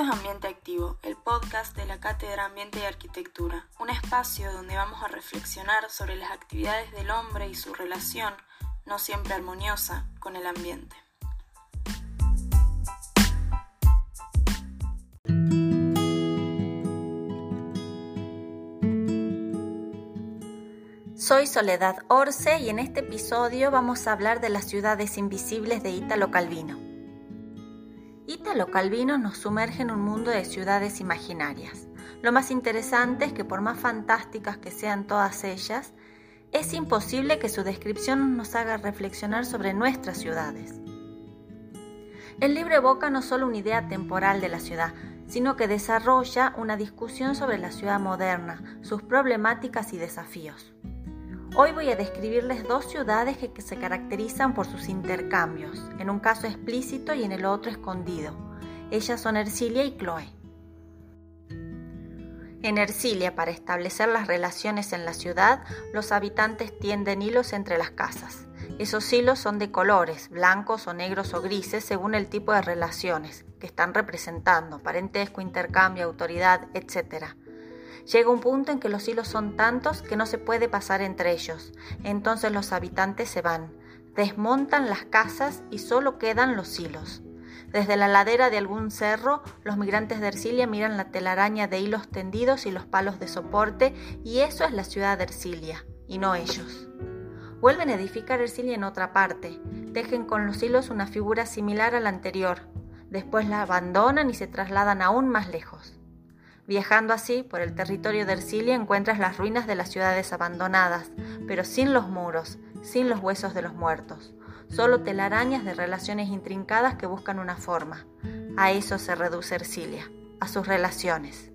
Es Ambiente Activo, el podcast de la Cátedra Ambiente y Arquitectura, un espacio donde vamos a reflexionar sobre las actividades del hombre y su relación, no siempre armoniosa, con el ambiente. Soy Soledad Orce y en este episodio vamos a hablar de las ciudades invisibles de Ítalo Calvino. Ítalo Calvino nos sumerge en un mundo de ciudades imaginarias. Lo más interesante es que por más fantásticas que sean todas ellas, es imposible que su descripción nos haga reflexionar sobre nuestras ciudades. El libro evoca no solo una idea temporal de la ciudad, sino que desarrolla una discusión sobre la ciudad moderna, sus problemáticas y desafíos. Hoy voy a describirles dos ciudades que, se caracterizan por sus intercambios, en un caso explícito y en el otro escondido. Ellas son Ercilia y Chloe. En Ercilia, para establecer las relaciones en la ciudad, los habitantes tienden hilos entre las casas. Esos hilos son de colores, blancos o negros o grises, según el tipo de relaciones que están representando, parentesco, intercambio, autoridad, etc. Llega un punto en que los hilos son tantos que no se puede pasar entre ellos. Entonces los habitantes se van, desmontan las casas y solo quedan los hilos. Desde la ladera de algún cerro, los migrantes de Ercilia miran la telaraña de hilos tendidos y los palos de soporte, y eso es la ciudad de Ercilia, y no ellos. Vuelven a edificar Ercilia en otra parte, tejen con los hilos una figura similar a la anterior, después la abandonan y se trasladan aún más lejos. Viajando así por el territorio de Ercilia encuentras las ruinas de las ciudades abandonadas, pero sin los muros, sin los huesos de los muertos, solo telarañas de relaciones intrincadas que buscan una forma. A eso se reduce Ercilia, a sus relaciones.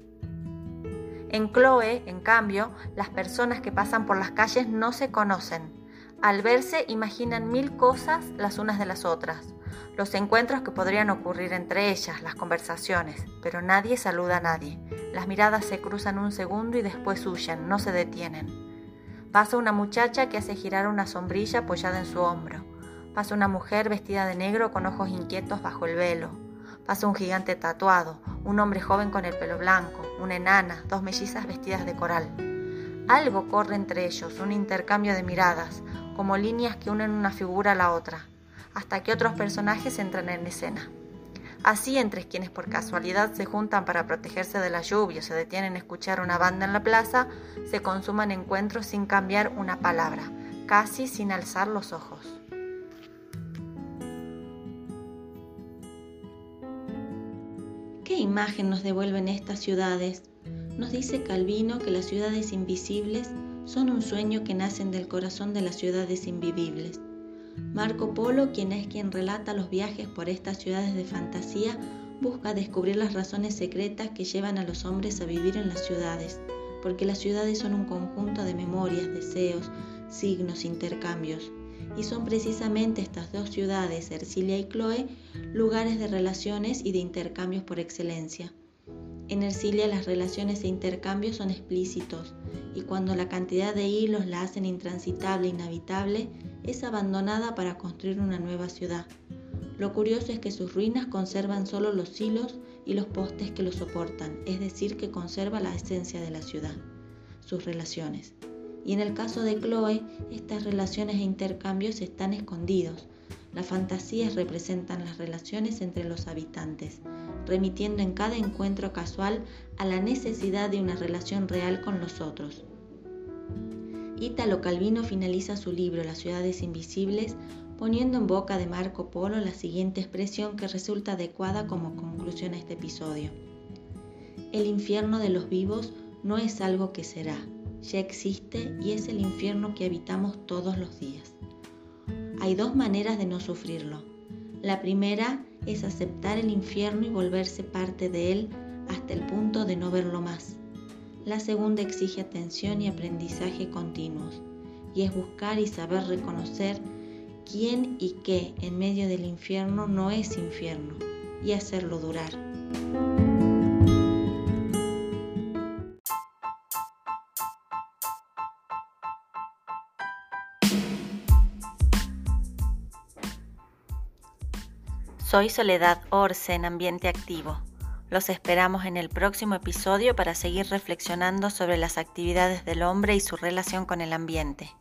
En Chloe, en cambio, las personas que pasan por las calles no se conocen. Al verse imaginan mil cosas las unas de las otras, los encuentros que podrían ocurrir entre ellas, las conversaciones, pero nadie saluda a nadie. Las miradas se cruzan un segundo y después huyen, no se detienen. Pasa una muchacha que hace girar una sombrilla apoyada en su hombro. Pasa una mujer vestida de negro con ojos inquietos bajo el velo. Pasa un gigante tatuado, un hombre joven con el pelo blanco, una enana, dos mellizas vestidas de coral. Algo corre entre ellos, un intercambio de miradas, como líneas que unen una figura a la otra, hasta que otros personajes entran en escena. Así, entre quienes por casualidad se juntan para protegerse de la lluvia o se detienen a escuchar una banda en la plaza, se consuman encuentros sin cambiar una palabra, casi sin alzar los ojos. ¿Qué imagen nos devuelven estas ciudades? Nos dice Calvino que las ciudades invisibles son un sueño que nacen del corazón de las ciudades invivibles. Marco Polo, quien es quien relata los viajes por estas ciudades de fantasía, busca descubrir las razones secretas que llevan a los hombres a vivir en las ciudades, porque las ciudades son un conjunto de memorias, deseos, signos, intercambios. Y son precisamente estas dos ciudades, Ercilia y Chloe, lugares de relaciones y de intercambios por excelencia. En Ercilia las relaciones e intercambios son explícitos, y cuando la cantidad de hilos la hacen intransitable e inhabitable, es abandonada para construir una nueva ciudad. Lo curioso es que sus ruinas conservan solo los hilos y los postes que los soportan, es decir, que conserva la esencia de la ciudad, sus relaciones. Y en el caso de Chloe, estas relaciones e intercambios están escondidos. Las fantasías representan las relaciones entre los habitantes, remitiendo en cada encuentro casual a la necesidad de una relación real con los otros. Ítalo Calvino finaliza su libro Las ciudades invisibles poniendo en boca de Marco Polo la siguiente expresión que resulta adecuada como conclusión a este episodio. El infierno de los vivos no es algo que será, ya existe y es el infierno que habitamos todos los días. Hay dos maneras de no sufrirlo. La primera es aceptar el infierno y volverse parte de él hasta el punto de no verlo más. La segunda exige atención y aprendizaje continuos, y es buscar y saber reconocer quién y qué en medio del infierno no es infierno, y hacerlo durar. Soy Soledad Orce en Ambiente Activo. Los esperamos en el próximo episodio para seguir reflexionando sobre las actividades del hombre y su relación con el ambiente.